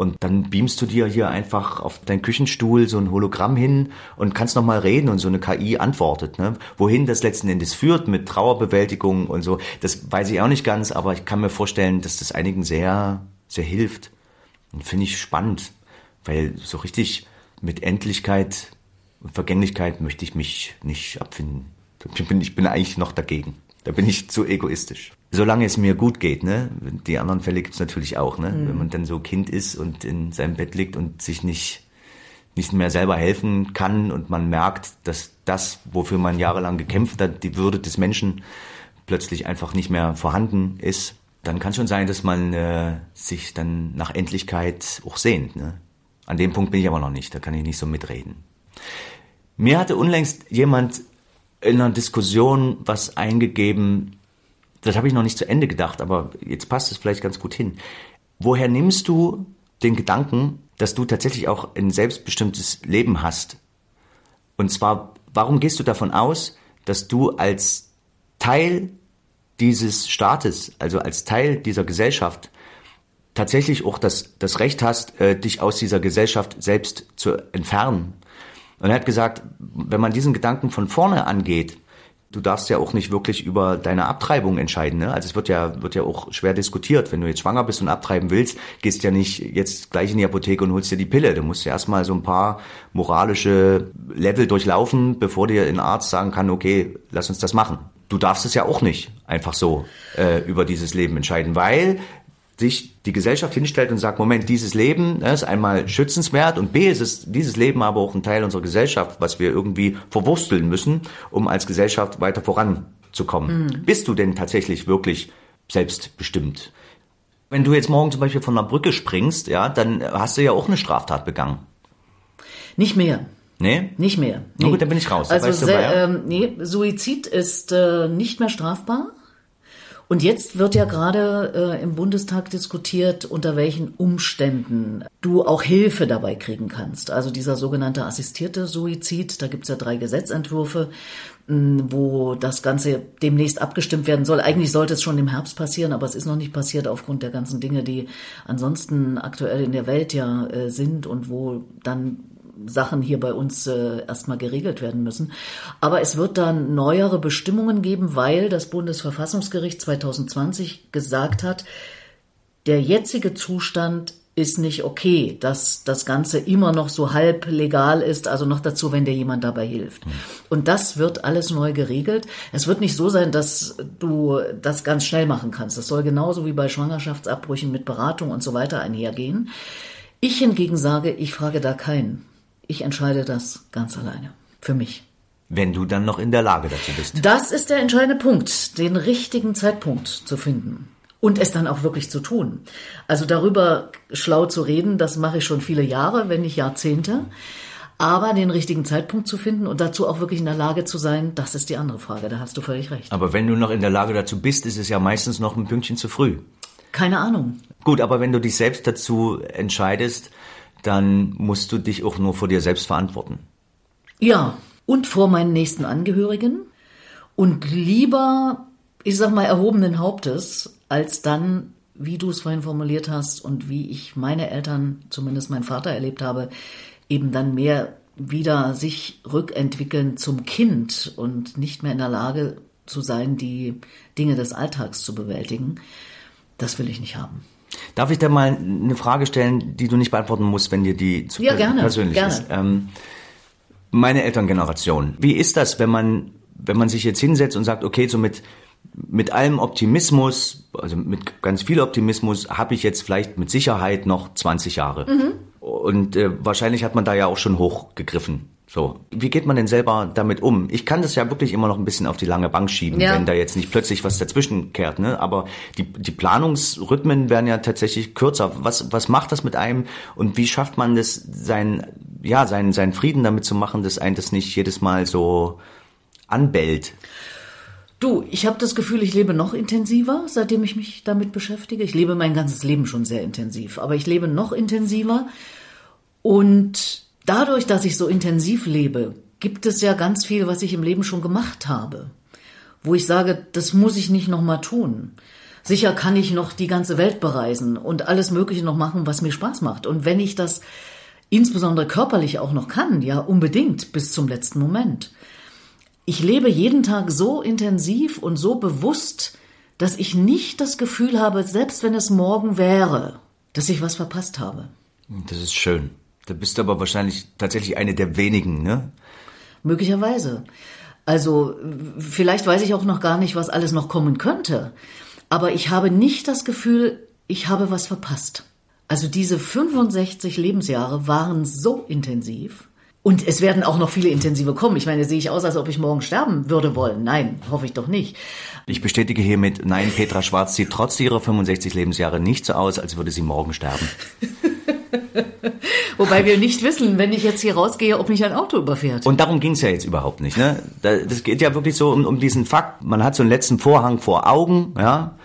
Und dann beamst du dir hier einfach auf deinen Küchenstuhl so ein Hologramm hin und kannst nochmal reden und so eine KI antwortet. Ne? Wohin das letzten Endes führt mit Trauerbewältigung und so, das weiß ich auch nicht ganz, aber ich kann mir vorstellen, dass das einigen sehr, sehr hilft. Und finde ich spannend, weil so richtig mit Endlichkeit und Vergänglichkeit möchte ich mich nicht abfinden. Ich bin, ich bin eigentlich noch dagegen. Da bin ich zu egoistisch. Solange es mir gut geht, ne? Die anderen Fälle gibt's natürlich auch, ne? Mhm. Wenn man dann so Kind ist und in seinem Bett liegt und sich nicht, nicht mehr selber helfen kann und man merkt, dass das, wofür man jahrelang gekämpft hat, die Würde des Menschen plötzlich einfach nicht mehr vorhanden ist, dann kann schon sein, dass man äh, sich dann nach Endlichkeit auch sehnt. Ne? An dem Punkt bin ich aber noch nicht, da kann ich nicht so mitreden. Mir hatte unlängst jemand in einer Diskussion was eingegeben, das habe ich noch nicht zu Ende gedacht, aber jetzt passt es vielleicht ganz gut hin. Woher nimmst du den Gedanken, dass du tatsächlich auch ein selbstbestimmtes Leben hast? Und zwar, warum gehst du davon aus, dass du als Teil dieses Staates, also als Teil dieser Gesellschaft, tatsächlich auch das, das Recht hast, äh, dich aus dieser Gesellschaft selbst zu entfernen und er hat gesagt, wenn man diesen Gedanken von vorne angeht, du darfst ja auch nicht wirklich über deine Abtreibung entscheiden. Ne? Also es wird ja, wird ja auch schwer diskutiert. Wenn du jetzt schwanger bist und abtreiben willst, gehst ja nicht jetzt gleich in die Apotheke und holst dir die Pille. Du musst ja erstmal so ein paar moralische Level durchlaufen, bevor dir ein Arzt sagen kann, okay, lass uns das machen. Du darfst es ja auch nicht einfach so äh, über dieses Leben entscheiden, weil sich die Gesellschaft hinstellt und sagt, Moment, dieses Leben ne, ist einmal schützenswert und B ist es dieses Leben aber auch ein Teil unserer Gesellschaft, was wir irgendwie verwursteln müssen, um als Gesellschaft weiter voranzukommen. Mhm. Bist du denn tatsächlich wirklich selbstbestimmt? Wenn du jetzt morgen zum Beispiel von einer Brücke springst, ja, dann hast du ja auch eine Straftat begangen. Nicht mehr. Nee? Nicht mehr. Nee. Na gut, dann bin ich raus. Also weißt du, ähm, nee, Suizid ist äh, nicht mehr strafbar. Und jetzt wird ja gerade äh, im Bundestag diskutiert, unter welchen Umständen du auch Hilfe dabei kriegen kannst. Also dieser sogenannte assistierte Suizid, da gibt's ja drei Gesetzentwürfe, wo das Ganze demnächst abgestimmt werden soll. Eigentlich sollte es schon im Herbst passieren, aber es ist noch nicht passiert aufgrund der ganzen Dinge, die ansonsten aktuell in der Welt ja äh, sind und wo dann Sachen hier bei uns äh, erstmal geregelt werden müssen. Aber es wird dann neuere Bestimmungen geben, weil das Bundesverfassungsgericht 2020 gesagt hat, der jetzige Zustand ist nicht okay, dass das Ganze immer noch so halb legal ist, also noch dazu, wenn dir jemand dabei hilft. Mhm. Und das wird alles neu geregelt. Es wird nicht so sein, dass du das ganz schnell machen kannst. Das soll genauso wie bei Schwangerschaftsabbrüchen mit Beratung und so weiter einhergehen. Ich hingegen sage, ich frage da keinen. Ich entscheide das ganz alleine. Für mich. Wenn du dann noch in der Lage dazu bist. Das ist der entscheidende Punkt, den richtigen Zeitpunkt zu finden. Und es dann auch wirklich zu tun. Also darüber schlau zu reden, das mache ich schon viele Jahre, wenn nicht Jahrzehnte. Aber den richtigen Zeitpunkt zu finden und dazu auch wirklich in der Lage zu sein, das ist die andere Frage. Da hast du völlig recht. Aber wenn du noch in der Lage dazu bist, ist es ja meistens noch ein Pünktchen zu früh. Keine Ahnung. Gut, aber wenn du dich selbst dazu entscheidest, dann musst du dich auch nur vor dir selbst verantworten. Ja, und vor meinen nächsten Angehörigen und lieber, ich sag mal, erhobenen Hauptes, als dann, wie du es vorhin formuliert hast und wie ich meine Eltern, zumindest meinen Vater erlebt habe, eben dann mehr wieder sich rückentwickeln zum Kind und nicht mehr in der Lage zu sein, die Dinge des Alltags zu bewältigen, das will ich nicht haben. Darf ich da mal eine Frage stellen, die du nicht beantworten musst, wenn dir die zu ja, gerne, persönlich gerne. ist? Ähm, meine Elterngeneration. Wie ist das, wenn man, wenn man sich jetzt hinsetzt und sagt, okay, so mit, mit allem Optimismus, also mit ganz viel Optimismus, habe ich jetzt vielleicht mit Sicherheit noch 20 Jahre. Mhm. Und äh, wahrscheinlich hat man da ja auch schon hochgegriffen. So, wie geht man denn selber damit um? Ich kann das ja wirklich immer noch ein bisschen auf die lange Bank schieben, ja. wenn da jetzt nicht plötzlich was dazwischen kehrt. Ne? Aber die, die Planungsrhythmen werden ja tatsächlich kürzer. Was, was macht das mit einem und wie schafft man das, sein, ja, seinen, seinen Frieden damit zu machen, dass ein das nicht jedes Mal so anbellt? Du, ich habe das Gefühl, ich lebe noch intensiver, seitdem ich mich damit beschäftige. Ich lebe mein ganzes Leben schon sehr intensiv, aber ich lebe noch intensiver und dadurch, dass ich so intensiv lebe, gibt es ja ganz viel, was ich im Leben schon gemacht habe, wo ich sage, das muss ich nicht noch mal tun. Sicher kann ich noch die ganze Welt bereisen und alles Mögliche noch machen, was mir Spaß macht. Und wenn ich das insbesondere körperlich auch noch kann, ja unbedingt bis zum letzten Moment. Ich lebe jeden Tag so intensiv und so bewusst, dass ich nicht das Gefühl habe, selbst wenn es morgen wäre, dass ich was verpasst habe. Das ist schön. Da bist du aber wahrscheinlich tatsächlich eine der wenigen, ne? Möglicherweise. Also vielleicht weiß ich auch noch gar nicht, was alles noch kommen könnte. Aber ich habe nicht das Gefühl, ich habe was verpasst. Also diese 65 Lebensjahre waren so intensiv. Und es werden auch noch viele intensive kommen. Ich meine, sehe ich aus, als ob ich morgen sterben würde wollen. Nein, hoffe ich doch nicht. Ich bestätige hiermit, nein, Petra Schwarz sieht trotz ihrer 65 Lebensjahre nicht so aus, als würde sie morgen sterben. (laughs) (laughs) Wobei wir nicht wissen, wenn ich jetzt hier rausgehe, ob mich ein Auto überfährt. Und darum ging es ja jetzt überhaupt nicht. Ne? Das geht ja wirklich so um, um diesen Fakt, man hat so einen letzten Vorhang vor Augen, ja.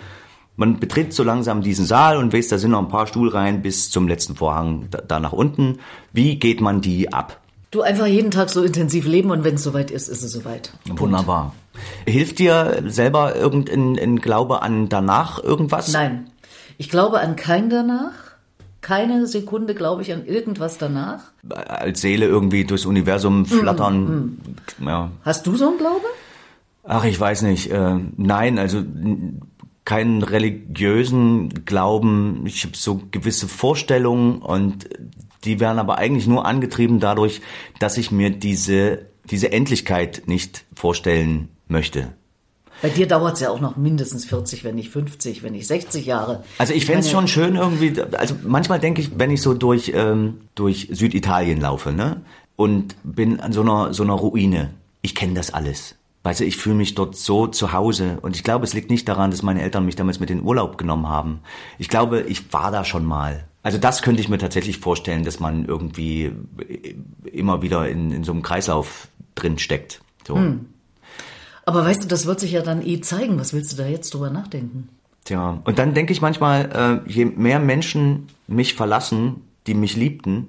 Man betritt so langsam diesen Saal und weiß, da sind noch ein paar Stuhlreihen bis zum letzten Vorhang da, da nach unten. Wie geht man die ab? Du einfach jeden Tag so intensiv leben und wenn es soweit ist, ist es soweit. Wunderbar. Hilft dir selber irgendein Glaube an danach irgendwas? Nein. Ich glaube an kein danach keine Sekunde, glaube ich, an irgendwas danach. Als Seele irgendwie durchs Universum mhm, flattern. Mm, mm. Ja. Hast du so einen Glaube? Ach, ich weiß nicht. Äh, nein, also keinen religiösen Glauben. Ich habe so gewisse Vorstellungen und die werden aber eigentlich nur angetrieben dadurch, dass ich mir diese, diese Endlichkeit nicht vorstellen möchte. Bei dir dauert es ja auch noch mindestens 40, wenn nicht 50, wenn nicht 60 Jahre. Also ich fände es schon schön irgendwie, also manchmal denke ich, wenn ich so durch, ähm, durch Süditalien laufe, ne? Und bin an so einer, so einer Ruine. Ich kenne das alles. Weißt du, ich fühle mich dort so zu Hause. Und ich glaube, es liegt nicht daran, dass meine Eltern mich damals mit in Urlaub genommen haben. Ich glaube, ich war da schon mal. Also das könnte ich mir tatsächlich vorstellen, dass man irgendwie immer wieder in, in so einem Kreislauf drin steckt. So. Hm. Aber weißt du, das wird sich ja dann eh zeigen. Was willst du da jetzt drüber nachdenken? Tja, und dann denke ich manchmal, äh, je mehr Menschen mich verlassen, die mich liebten,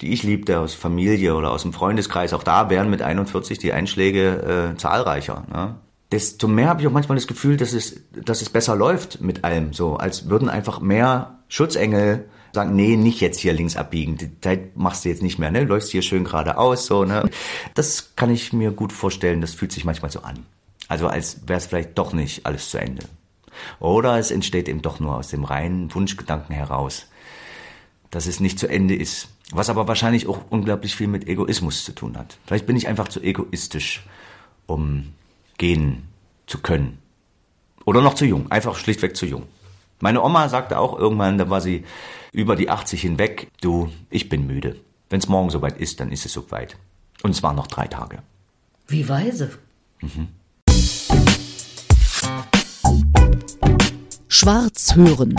die ich liebte aus Familie oder aus dem Freundeskreis, auch da wären mit 41 die Einschläge äh, zahlreicher. Ne? Desto mehr habe ich auch manchmal das Gefühl, dass es, dass es besser läuft mit allem, so als würden einfach mehr Schutzengel sagen, nee, nicht jetzt hier links abbiegen, die Zeit machst du jetzt nicht mehr, ne? läufst hier schön geradeaus, so, ne? Das kann ich mir gut vorstellen, das fühlt sich manchmal so an. Also als wäre es vielleicht doch nicht alles zu Ende. Oder es entsteht eben doch nur aus dem reinen Wunschgedanken heraus, dass es nicht zu Ende ist. Was aber wahrscheinlich auch unglaublich viel mit Egoismus zu tun hat. Vielleicht bin ich einfach zu egoistisch, um gehen zu können. Oder noch zu jung, einfach schlichtweg zu jung. Meine Oma sagte auch irgendwann, da war sie über die 80 hinweg, du, ich bin müde. Wenn es morgen soweit ist, dann ist es soweit. Und es waren noch drei Tage. Wie weise. Mhm. Schwarz hören.